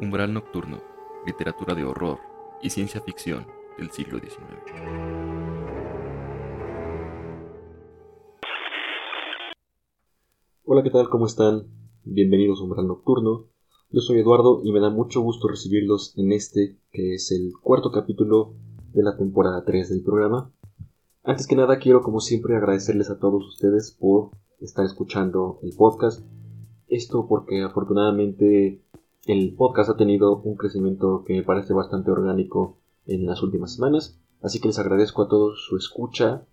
Umbral Nocturno, literatura de horror y ciencia ficción del siglo XIX. Hola, ¿qué tal? ¿Cómo están? Bienvenidos a Umbral Nocturno. Yo soy Eduardo y me da mucho gusto recibirlos en este, que es el cuarto capítulo de la temporada 3 del programa. Antes que nada, quiero como siempre agradecerles a todos ustedes por estar escuchando el podcast. Esto porque afortunadamente el podcast ha tenido un crecimiento que me parece bastante orgánico en las últimas semanas, así que les agradezco a todos su escucha.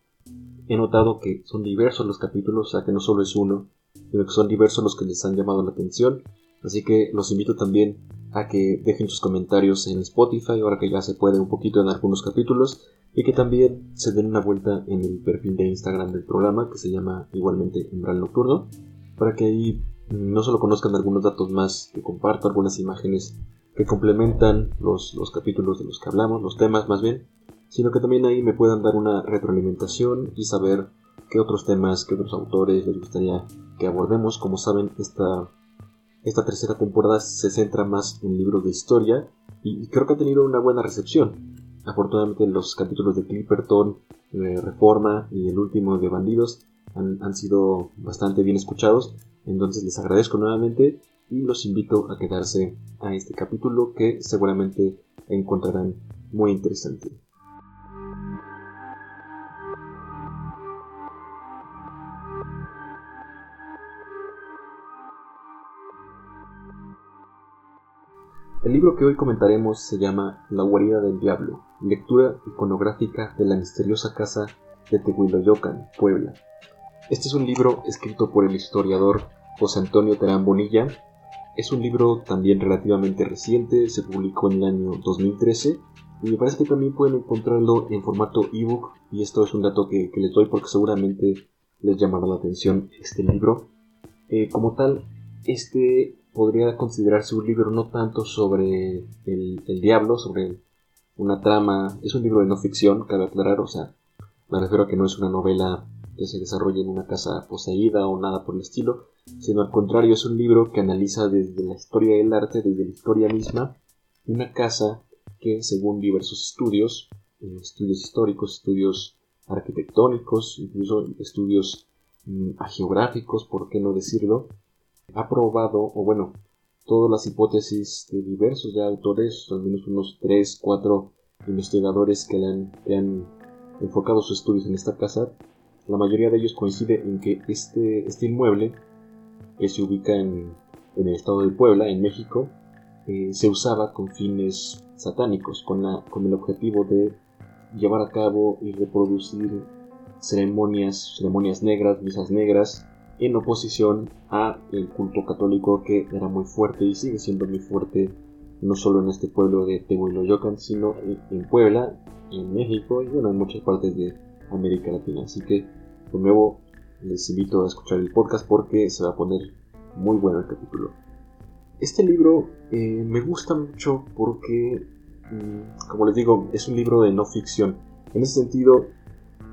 He notado que son diversos los capítulos, o sea que no solo es uno, sino que son diversos los que les han llamado la atención, así que los invito también a que dejen sus comentarios en Spotify, ahora que ya se puede un poquito en algunos capítulos, y que también se den una vuelta en el perfil de Instagram del programa, que se llama igualmente Umbral Nocturno, para que ahí no solo conozcan algunos datos más, que comparto algunas imágenes que complementan los, los capítulos de los que hablamos, los temas más bien, sino que también ahí me puedan dar una retroalimentación y saber qué otros temas, qué otros autores les gustaría que abordemos. Como saben, esta, esta tercera temporada se centra más en libros de historia y, creo que ha tenido una buena recepción. Afortunadamente los capítulos de Clipperton, de Reforma y el último de Bandidos han, sido bastante bien escuchados entonces les agradezco nuevamente y los invito a quedarse a este capítulo que seguramente encontrarán muy interesante. El libro que hoy comentaremos se llama La guarida del diablo, lectura iconográfica de la misteriosa casa de Tehuiloyocan, Puebla. Este es un libro escrito por el historiador José Antonio Terán Bonilla. Es un libro también relativamente reciente, se publicó en el año 2013 y me parece que también pueden encontrarlo en formato ebook y esto es un dato que, les doy porque seguramente les llamará la atención este libro. Eh, como tal, este podría considerarse un libro no tanto sobre el, el, diablo, sobre una trama, es un libro de no ficción, cabe aclarar, o sea, me refiero a que no es una novela que se desarrolla en una casa poseída o nada por el estilo, sino al contrario es un libro que analiza desde la historia del arte, desde la historia misma, una casa que según diversos estudios, eh, estudios históricos, estudios arquitectónicos, incluso estudios mm, geográficos, por qué no decirlo, ha probado, o bueno, todas las hipótesis de diversos autores, al menos unos 3, 4 investigadores que, han, que han enfocado sus estudios en esta casa, la mayoría de ellos coincide en que este, este inmueble que se ubica en, el estado de Puebla, en México, eh, se usaba con fines satánicos, con, la, con el objetivo de llevar a cabo y reproducir ceremonias, ceremonias negras, misas negras, en oposición a el culto católico que era muy fuerte y sigue siendo muy fuerte no solo en este pueblo de Tehuiloyocan, sino en Puebla, en México y bueno, en muchas partes de América Latina. Así que, de nuevo, les invito a escuchar el podcast porque se va a poner muy bueno el capítulo. Este libro eh, me gusta mucho porque, mm, como les digo, es un libro de no ficción. En ese sentido,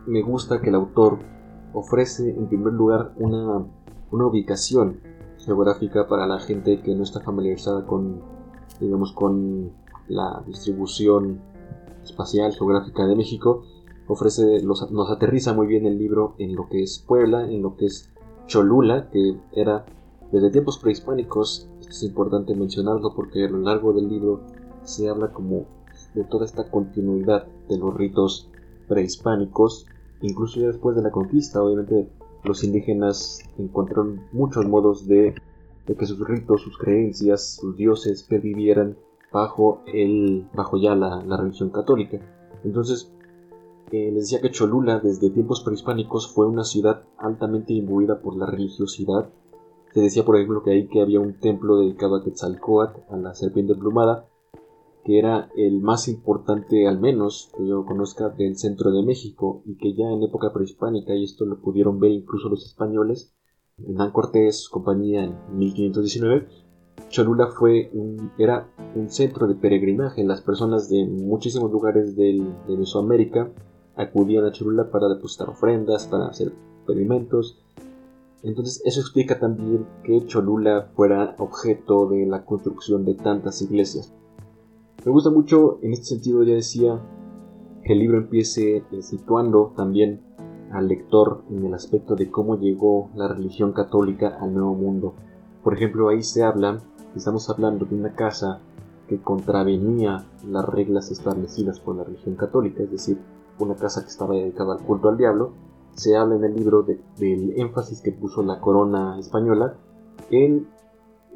me gusta que el autor ofrece en primer lugar una, una ubicación geográfica para la gente que no está familiarizada con, digamos, con la distribución espacial geográfica de México ofrece, nos aterriza muy bien el libro en lo que es Puebla, en lo que es Cholula, que era desde tiempos prehispánicos, es importante mencionarlo porque a lo largo del libro se habla como de toda esta continuidad de los ritos prehispánicos, incluso ya después de la conquista, obviamente los indígenas encontraron muchos modos de, que sus ritos, sus creencias, sus dioses pervivieran bajo, el, bajo ya la, la religión católica. Entonces, les decía que Cholula desde tiempos prehispánicos fue una ciudad altamente imbuida por la religiosidad. Se decía, por ejemplo, que ahí que había un templo dedicado a Quetzalcoatl, a la serpiente plumada, que era el más importante, al menos que yo conozca, del centro de México, y que ya en época prehispánica, y esto lo pudieron ver incluso los españoles, Hernán Cortés, compañía en 1519, Cholula fue era un centro de peregrinaje. Las personas de muchísimos lugares de Mesoamérica acudían a Cholula para depositar ofrendas, para hacer pedimentos. Entonces eso explica también que Cholula fuera objeto de la construcción de tantas iglesias. Me gusta mucho, en este sentido ya decía, que el libro empiece eh, situando también al lector en el aspecto de cómo llegó la religión católica al Nuevo Mundo. Por ejemplo, ahí se habla, estamos hablando de una casa que contravenía las reglas establecidas por la religión católica, es decir, una casa que estaba dedicada al culto al diablo, se habla en el libro del énfasis que puso la corona española en,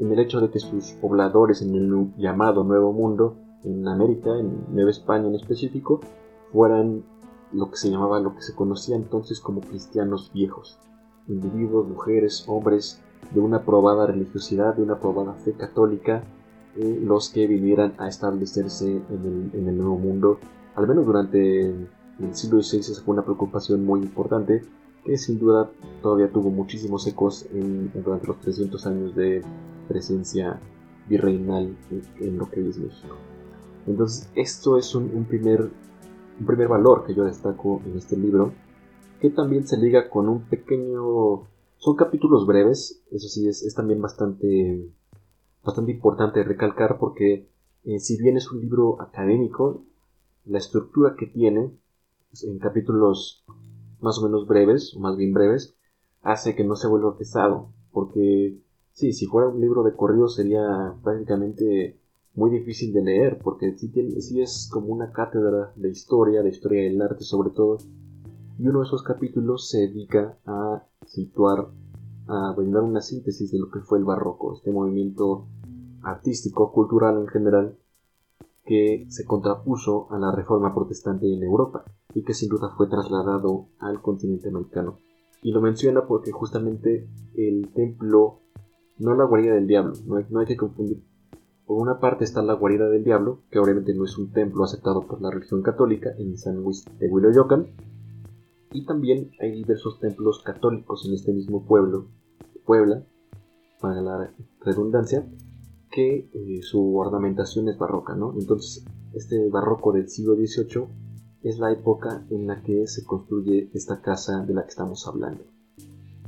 en, el hecho de que sus pobladores en el llamado Nuevo Mundo, en América, en Nueva España en específico, fueran lo que se llamaba, lo que se conocía entonces como cristianos viejos, individuos, mujeres, hombres de una probada religiosidad, de una probada fe católica, eh, los que vinieran a establecerse en el, en el Nuevo Mundo, al menos durante en el siglo XVI esa fue una preocupación muy importante que sin duda todavía tuvo muchísimos ecos en, durante los 300 años de presencia virreinal en, lo que es México. Entonces esto es un, primer, un primer valor que yo destaco en este libro, que también se liga con un pequeño... Son capítulos breves, eso sí es, también bastante, bastante importante recalcar porque eh, si bien es un libro académico, la estructura que tiene en capítulos más o menos breves, o más bien breves, hace que no se vuelva pesado, porque sí, si fuera un libro de corrido sería prácticamente muy difícil de leer, porque sí, tiene, sí es como una cátedra de historia, de historia del arte sobre todo, y uno de esos capítulos se dedica a situar, a brindar una síntesis de lo que fue el barroco, este movimiento artístico, cultural en general, que se contrapuso a la reforma protestante en Europa y que sin duda fue trasladado al continente americano. Y lo menciona porque justamente el templo no la guarida del diablo, no hay, que confundir. Por una parte está la guarida del diablo, que obviamente no es un templo aceptado por la religión católica en San Luis de Huiloyocan, y también hay diversos templos católicos en este mismo pueblo, Puebla, para la redundancia, que eh, su ornamentación es barroca, ¿no? Entonces, este barroco del siglo XVIII es la época en la que se construye esta casa de la que estamos hablando.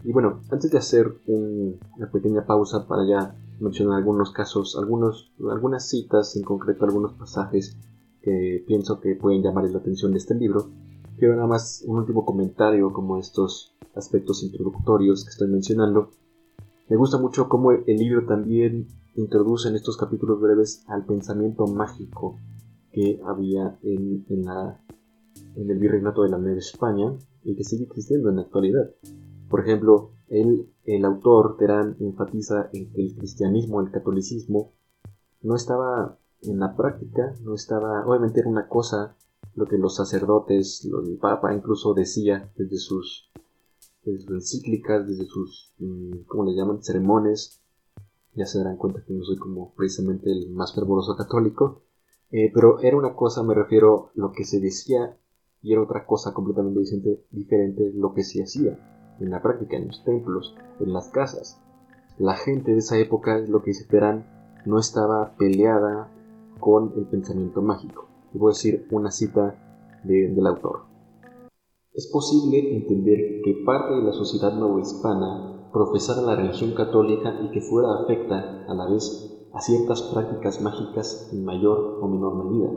Y bueno, antes de hacer una pequeña pausa para ya mencionar algunos casos, algunos, algunas citas, en concreto algunos pasajes que pienso que pueden llamar la atención de este libro, quiero nada más un último comentario como estos aspectos introductorios que estoy mencionando. Me gusta mucho cómo el libro también introduce en estos capítulos breves al pensamiento mágico que había en, en, el virreinato de la Nueva España y que sigue existiendo en la actualidad. Por ejemplo, el, el autor Terán enfatiza en que el cristianismo, el catolicismo, no estaba en la práctica, no estaba, obviamente era una cosa lo que los sacerdotes, el Papa incluso decía desde sus, desde sus encíclicas, desde sus, mm, ¿cómo le llaman?, sermones, ya se darán cuenta que no soy como precisamente el más fervoroso católico, eh, pero era una cosa, me refiero, lo que se decía y era otra cosa completamente diferente, lo que se hacía en la práctica, en los templos, en las casas. La gente de esa época, lo que dice Terán, no estaba peleada con el pensamiento mágico. Y voy a decir una cita del autor. Es posible entender que parte de la sociedad novohispana profesara la religión católica y que fuera afecta, a la vez, a ciertas prácticas mágicas en mayor o menor medida,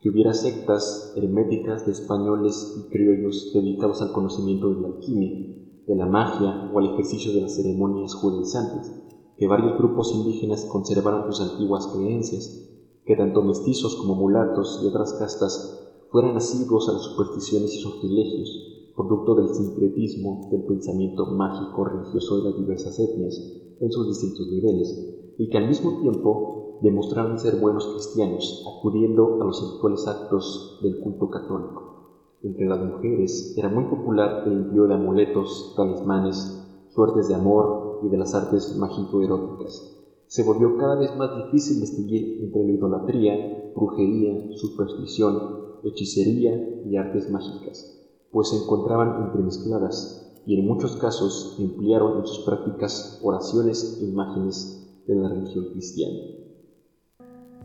que hubiera sectas herméticas de españoles y criollos dedicados al conocimiento de la alquimia, de la magia o al ejercicio de las ceremonias judaizantes, que varios grupos indígenas conservaran sus antiguas creencias, que tanto mestizos como mulatos y otras castas fueran asiduos a las supersticiones y sortilegios, producto del sincretismo del pensamiento mágico religioso de las diversas etnias en sus distintos niveles, y que al mismo tiempo demostraban ser buenos cristianos, acudiendo a los habituales actos del culto católico. Entre las mujeres era muy popular el empleo de amuletos, talismanes, suertes de amor y de las artes mágico-eróticas. Se volvió cada vez más difícil distinguir entre la idolatría, brujería, superstición, hechicería y artes mágicas pues se encontraban entremezcladas y en muchos casos emplearon en sus prácticas oraciones e imágenes de la religión cristiana.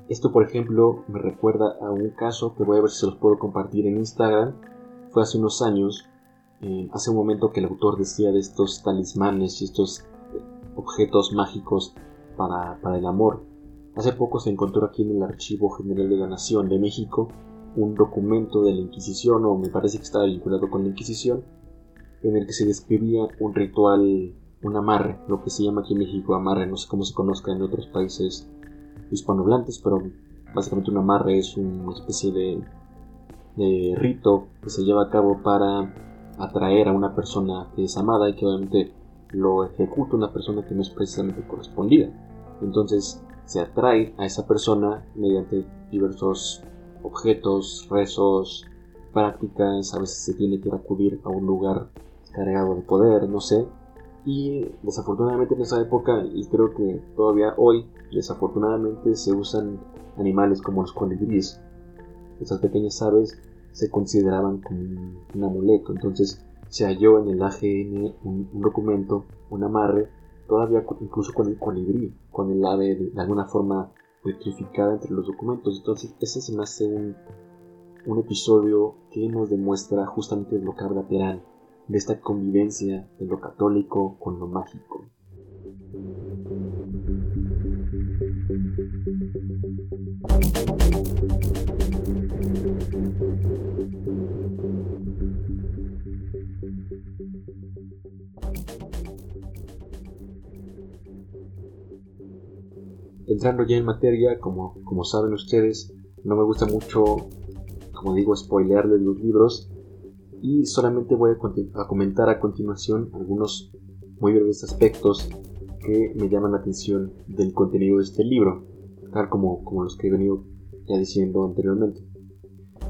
Esto, por ejemplo, me recuerda a un caso que voy a ver si se los puedo compartir en Instagram. Fue hace unos años eh, hace un momento que el autor decía de estos talismanes y estos objetos mágicos para, para el amor. Hace poco se encontró aquí en el Archivo General de la Nación de México un documento de la Inquisición, o me parece que estaba vinculado con la Inquisición, en el que se describía un ritual, un amarre, lo que se llama aquí en México amarre, no sé cómo se conozca en otros países hispanohablantes, pero básicamente un amarre es una especie de, rito que se lleva a cabo para atraer a una persona que es amada y que obviamente lo ejecuta una persona que no es precisamente correspondida. Entonces se atrae a esa persona mediante diversos objetos, rezos, prácticas, a veces se tiene que acudir a un lugar cargado de poder, no sé. Y desafortunadamente en esa época, y creo que todavía hoy, desafortunadamente se usan animales como los colibríes. Esas pequeñas aves se consideraban como un, amuleto. Entonces se halló en el AGN un, documento, un amarre, todavía incluso con el colibrí, con el ave de, alguna forma petrificada entre los documentos. Entonces ese se me hace un, un episodio que nos demuestra justamente lo que habla Terán de esta convivencia de lo católico con lo mágico. Entrando ya en materia, como, como saben ustedes, no me gusta mucho, como digo, spoilearles los libros, y solamente voy a, comentar a continuación algunos muy breves aspectos que me llaman la atención del contenido de este libro, tal como, como los que he venido ya diciendo anteriormente.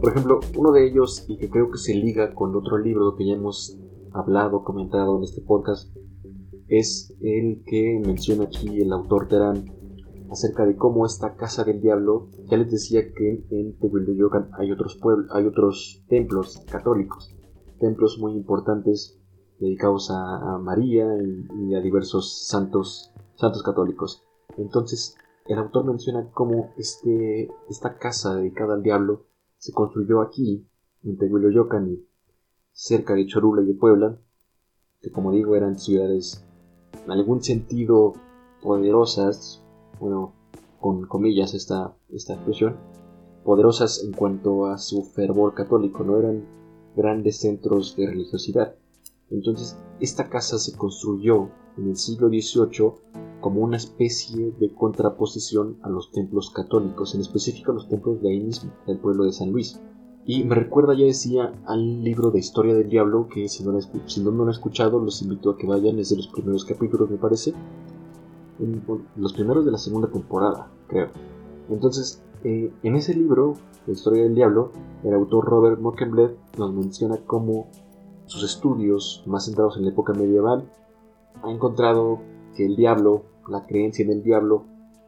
Por ejemplo, uno de ellos, y que creo que se liga con otro libro que ya hemos hablado, comentado en este podcast, es el que menciona aquí el autor Terán acerca de cómo esta casa del diablo, ya les decía que en Tehuilteyocan hay otros pueblos, hay otros templos católicos, templos muy importantes dedicados a, María y, a diversos santos, santos católicos. Entonces, el autor menciona cómo este, esta casa dedicada al diablo se construyó aquí, en Tehuiloyocan, cerca de Cholula y de Puebla, que como digo eran ciudades en algún sentido poderosas, bueno, con comillas esta, esta expresión, poderosas en cuanto a su fervor católico, no eran grandes centros de religiosidad. Entonces, esta casa se construyó en el siglo XVIII como una especie de contraposición a los templos católicos, en específico a los templos de ahí mismo, del pueblo de San Luis. Y me recuerda, ya decía, al libro de Historia del Diablo, que si no, si lo han escuchado, los invito a que vayan, es de los primeros capítulos, me parece. los primeros de la segunda temporada, creo. Entonces, eh, en ese libro, La historia del diablo, el autor Robert Mockenbleth nos menciona cómo sus estudios, más centrados en la época medieval, ha encontrado que el diablo, la creencia en el diablo,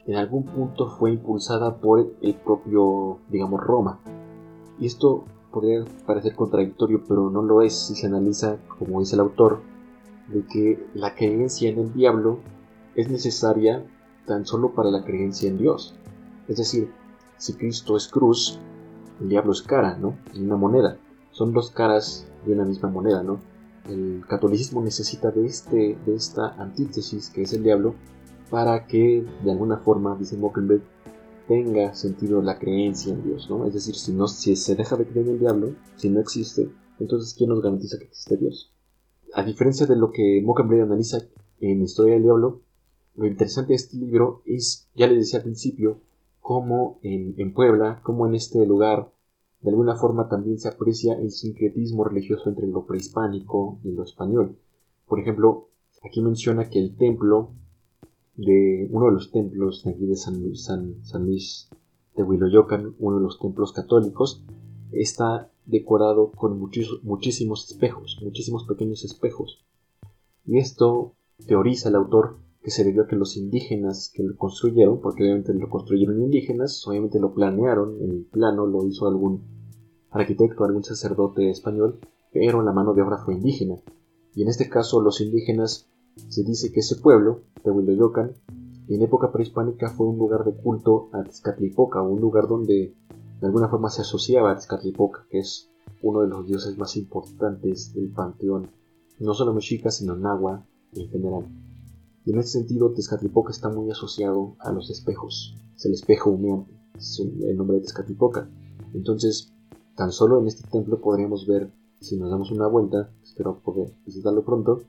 en algún punto fue impulsada por el propio, digamos, Roma. Y esto podría parecer contradictorio, pero no lo es si se analiza, como dice el autor, de que la creencia en el diablo es necesaria tan solo para la creencia en Dios. Es decir, si Cristo es cruz, el diablo es cara, ¿no? Es una moneda. Son dos caras de una misma moneda, ¿no? El catolicismo necesita de, este, de esta antítesis que es el diablo para que de alguna forma, dice Mockenberg, tenga sentido la creencia en Dios, ¿no? Es decir, si, no, si se deja de creer en el diablo, si no existe, entonces ¿quién nos garantiza que existe Dios? A diferencia de lo que Mockenberg analiza en Historia del Diablo, lo interesante de este libro es, ya les decía al principio, como en, Puebla, como en este lugar, de alguna forma también se aprecia el sincretismo religioso entre lo prehispánico y lo español. Por ejemplo, aquí menciona que el templo de uno de los templos de aquí de San, Luis de Huiloyocan, uno de los templos católicos, está decorado con muchísimos espejos, muchísimos pequeños espejos. Y esto teoriza el autor que se debió a que los indígenas que lo construyeron, porque obviamente lo construyeron indígenas, obviamente lo planearon, el plano lo hizo algún arquitecto, algún sacerdote español, pero la mano de obra fue indígena. Y en este caso los indígenas, se dice que ese pueblo, Tehuiloyocan, en época prehispánica fue un lugar de culto a Tezcatlipoca, un lugar donde de alguna forma se asociaba a Tezcatlipoca, que es uno de los dioses más importantes del panteón, no solo mexica, sino nahua en general. Y en ese sentido, Tezcatlipoca está muy asociado a los espejos. Es el espejo humeante, es el nombre de Tezcatlipoca. Entonces, tan solo en este templo podríamos ver, si nos damos una vuelta, espero poder visitarlo pronto,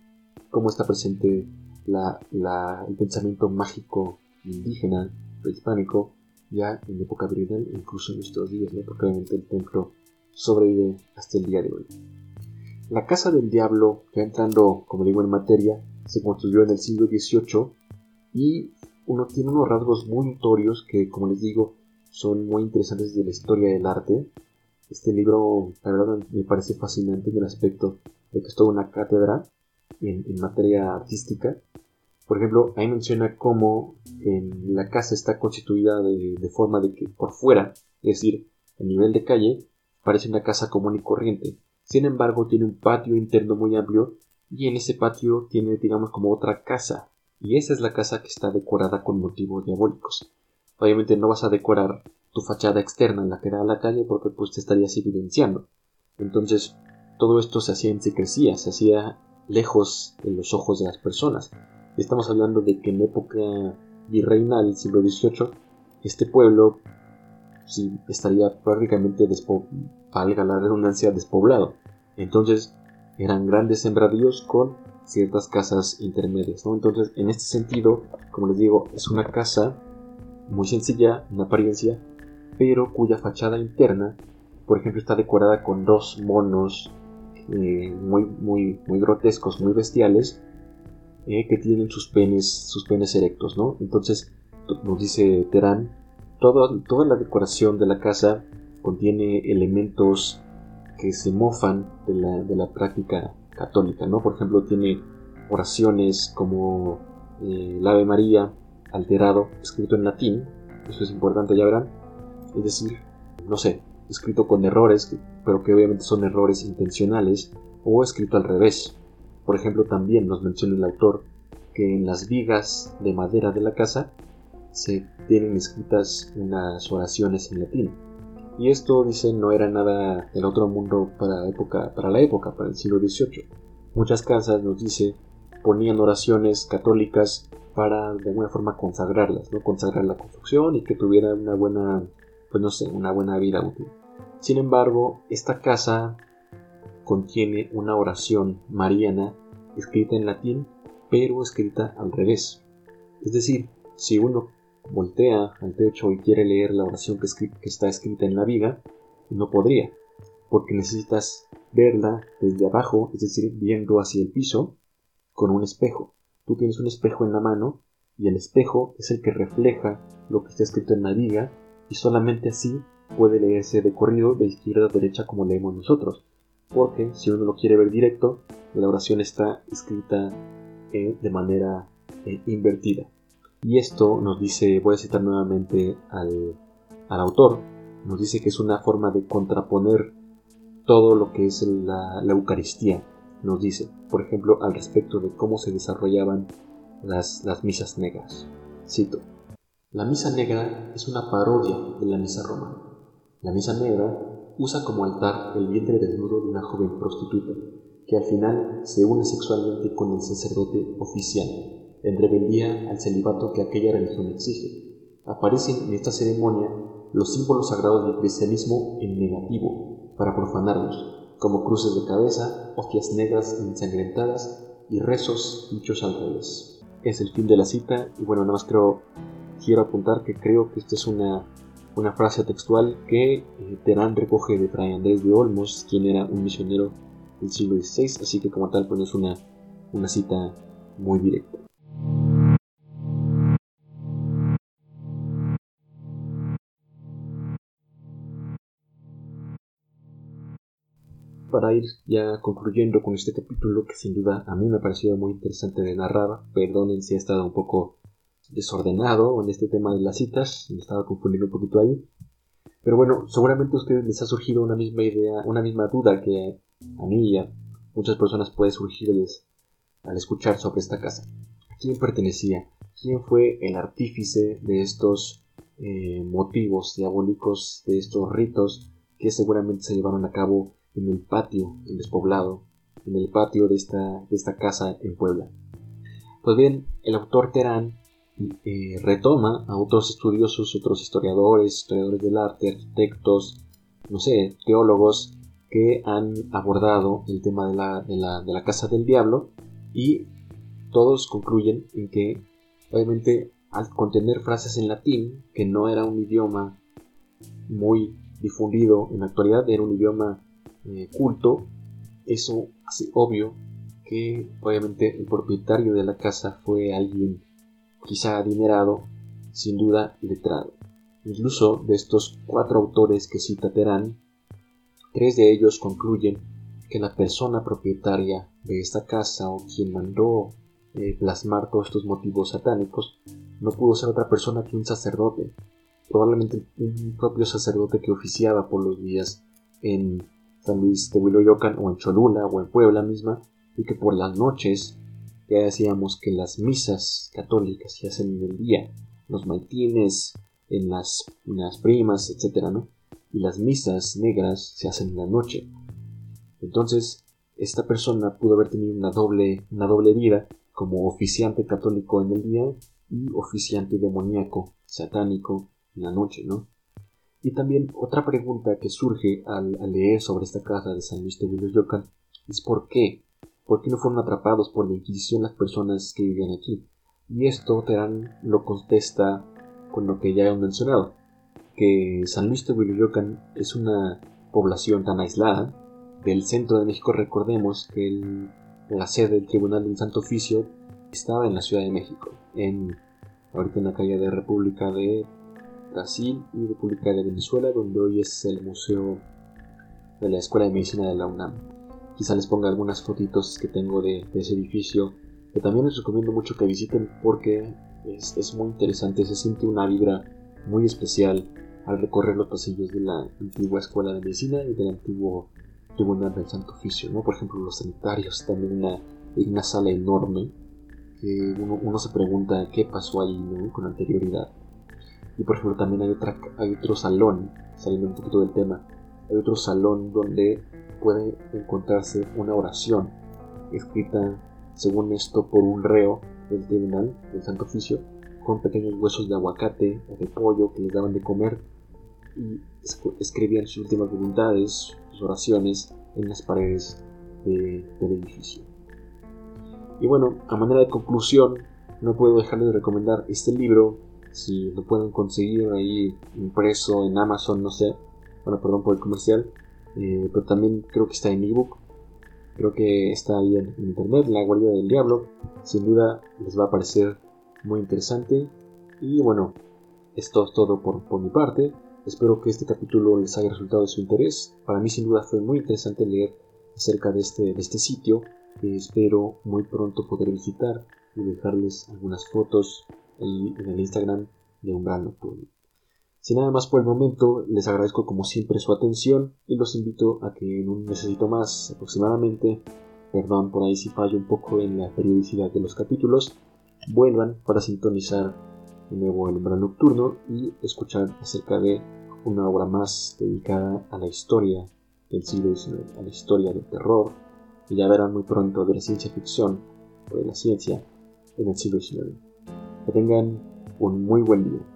cómo está presente el pensamiento mágico indígena, prehispánico, ya en época virreinal, incluso en nuestros días, porque obviamente el templo sobrevive hasta el día de hoy. La Casa del Diablo, ya entrando, como digo, en materia, se construyó en el siglo XVIII y uno tiene unos rasgos muy notorios que, como les digo, son muy interesantes de la historia del arte. Este libro, la verdad, me parece fascinante en el aspecto de que es toda una cátedra en, materia artística. Por ejemplo, ahí menciona cómo en la casa está constituida de, de forma de que por fuera, es decir, a nivel de calle, parece una casa común y corriente. Sin embargo, tiene un patio interno muy amplio y en ese patio tiene, digamos, como otra casa. Y esa es la casa que está decorada con motivos diabólicos. Obviamente no vas a decorar tu fachada externa en la que da a la calle porque pues te estarías evidenciando. Entonces, todo esto se hacía en secrecía, se hacía lejos de los ojos de las personas. Estamos hablando de que en época virreinal, del siglo XVIII, este pueblo sí, estaría prácticamente, valga la redundancia, despoblado. Entonces, eran grandes sembradíos con ciertas casas intermedias. ¿no? Entonces, en este sentido, como les digo, es una casa muy sencilla en apariencia, pero cuya fachada interna, por ejemplo, está decorada con dos monos eh, muy, muy, muy grotescos, muy bestiales, eh, que tienen sus penes, sus penes erectos, ¿no? Entonces, nos dice Terán, toda la decoración de la casa contiene elementos que se mofan de la, de la práctica católica, ¿no? Por ejemplo, tiene oraciones como eh, el Ave María alterado, escrito en latín, eso es importante, ya verán, es decir, no sé, escrito con errores, pero que obviamente son errores intencionales, o escrito al revés. Por ejemplo, también nos menciona el autor que en las vigas de madera de la casa se tienen escritas unas oraciones en latín. Y esto, dice, no era nada del otro mundo para la época, para, la época, para el siglo XVIII. Muchas casas, nos dice, ponían oraciones católicas para de alguna forma consagrarlas, ¿no? consagrar la construcción y que tuviera una buena, pues no sé, una buena vida útil. Sin embargo, esta casa contiene una oración mariana escrita en latín, pero escrita al revés. Es decir, si uno voltea al techo y quiere leer la oración que, está escrita en la viga, no podría, porque necesitas verla desde abajo, es decir, viendo hacia el piso, con un espejo. Tú tienes un espejo en la mano y el espejo es el que refleja lo que está escrito en la viga y solamente así puede leerse de corrido de izquierda a derecha como leemos nosotros. Porque si uno lo quiere ver directo, la oración está escrita eh, de manera eh, invertida. Y esto nos dice, voy a citar nuevamente al, autor, nos dice que es una forma de contraponer todo lo que es la, Eucaristía. Nos dice, por ejemplo, al respecto de cómo se desarrollaban las, las misas negras. Cito, la misa negra es una parodia de la misa romana. La misa negra usa como altar el vientre desnudo de una joven prostituta, que al final se une sexualmente con el sacerdote oficial en rebeldía al celibato que aquella religión exige. Aparecen en esta ceremonia los símbolos sagrados del cristianismo en negativo, para profanarlos, como cruces de cabeza, hostias negras ensangrentadas y rezos dichos al revés. Es el fin de la cita y bueno, nada más creo, quiero apuntar que creo que esta es una, una frase textual que eh, Terán recoge de Fray Andrés de Olmos, quien era un misionero del siglo XVI, así que como tal pues es una, una cita muy directa. Para ir ya concluyendo con este capítulo que sin duda a mí me ha parecido muy interesante de narrar. Perdonen si he estado un poco desordenado en este tema de las citas, me estaba confundiendo un poquito ahí. Pero bueno, seguramente a ustedes les ha surgido una misma idea, una misma duda que a mí y a muchas personas puede surgirles al escuchar sobre esta casa. ¿A quién pertenecía? ¿Quién fue el artífice de estos eh, motivos diabólicos, de estos ritos que seguramente se llevaron a cabo en el patio, en despoblado, en el patio de esta, de esta casa en Puebla. Pues bien, el autor Terán eh, retoma a otros estudiosos, otros historiadores, historiadores del arte, arquitectos, no sé, teólogos que han abordado el tema de la, de la, de la casa del diablo y todos concluyen en que obviamente al contener frases en latín, que no era un idioma muy difundido en la actualidad, era un idioma eh, culto, eso hace obvio que obviamente el propietario de la casa fue alguien quizá adinerado, sin duda letrado. Incluso de estos cuatro autores que cita Terán, tres de ellos concluyen que la persona propietaria de esta casa o quien mandó eh, plasmar todos estos motivos satánicos no pudo ser otra persona que un sacerdote, probablemente un propio sacerdote que oficiaba por los días en San Luis de Huiloyocan o en Cholula o en Puebla misma y que por las noches ya decíamos que las misas católicas se hacen en el día, los maitines, en las, las primas, etcétera, ¿no? Y las misas negras se hacen en la noche. Entonces, esta persona pudo haber tenido una doble, una doble vida como oficiante católico en el día y oficiante demoníaco, satánico en la noche, ¿no? Y también otra pregunta que surge al, leer sobre esta casa de San Luis de Yocan es por qué ¿Por qué no fueron atrapados por la Inquisición las personas que vivían aquí? Y esto Terán lo contesta con lo que ya he mencionado, que San Luis de Huiloyocan es una población tan aislada. Del centro de México recordemos que la sede del Tribunal del Santo Oficio estaba en la Ciudad de México, en ahorita en la calle de República de Brasil y República de Venezuela, donde hoy es el Museo de la Escuela de Medicina de la UNAM. Quizá les ponga algunas fotitos que tengo de, ese edificio, que también les recomiendo mucho que visiten porque es, muy interesante, se siente una vibra muy especial al recorrer los pasillos de la antigua escuela de medicina y del antiguo tribunal del Santo Oficio, ¿no? Por ejemplo, los sanitarios, también una, una sala enorme que uno, se pregunta qué pasó ahí con anterioridad. Y por ejemplo, también hay, otra, hay otro salón, saliendo un poquito del tema, hay otro salón donde puede encontrarse una oración escrita, según esto, por un reo del tribunal del Santo Oficio, con pequeños huesos de aguacate o de pollo que les daban de comer y escribían sus últimas voluntades, sus oraciones en las paredes del edificio. Y bueno, a manera de conclusión, no puedo dejar de recomendar este libro, si lo pueden conseguir ahí impreso en Amazon, no sé, bueno, perdón por el comercial, eh, pero también creo que está en ebook. Creo que está ahí en, internet, La Guardia del Diablo. Sin duda les va a parecer muy interesante. Y bueno, esto es todo por, por mi parte. Espero que este capítulo les haya resultado de su interés. Para mí sin duda fue muy interesante leer acerca de este, de este sitio que espero muy pronto poder visitar y dejarles algunas fotos en el Instagram de Umbral Nocturno. Sin nada más por el momento, les agradezco como siempre su atención y los invito a que en un necesito más aproximadamente, perdón por ahí si fallo un poco en la periodicidad de los capítulos, vuelvan para sintonizar de nuevo el umbral nocturno y escuchar acerca de una obra más dedicada a la historia del siglo XIX, a la historia del terror, y ya verán muy pronto de la ciencia ficción o de la ciencia en el siglo XIX. Que tengan un muy buen día.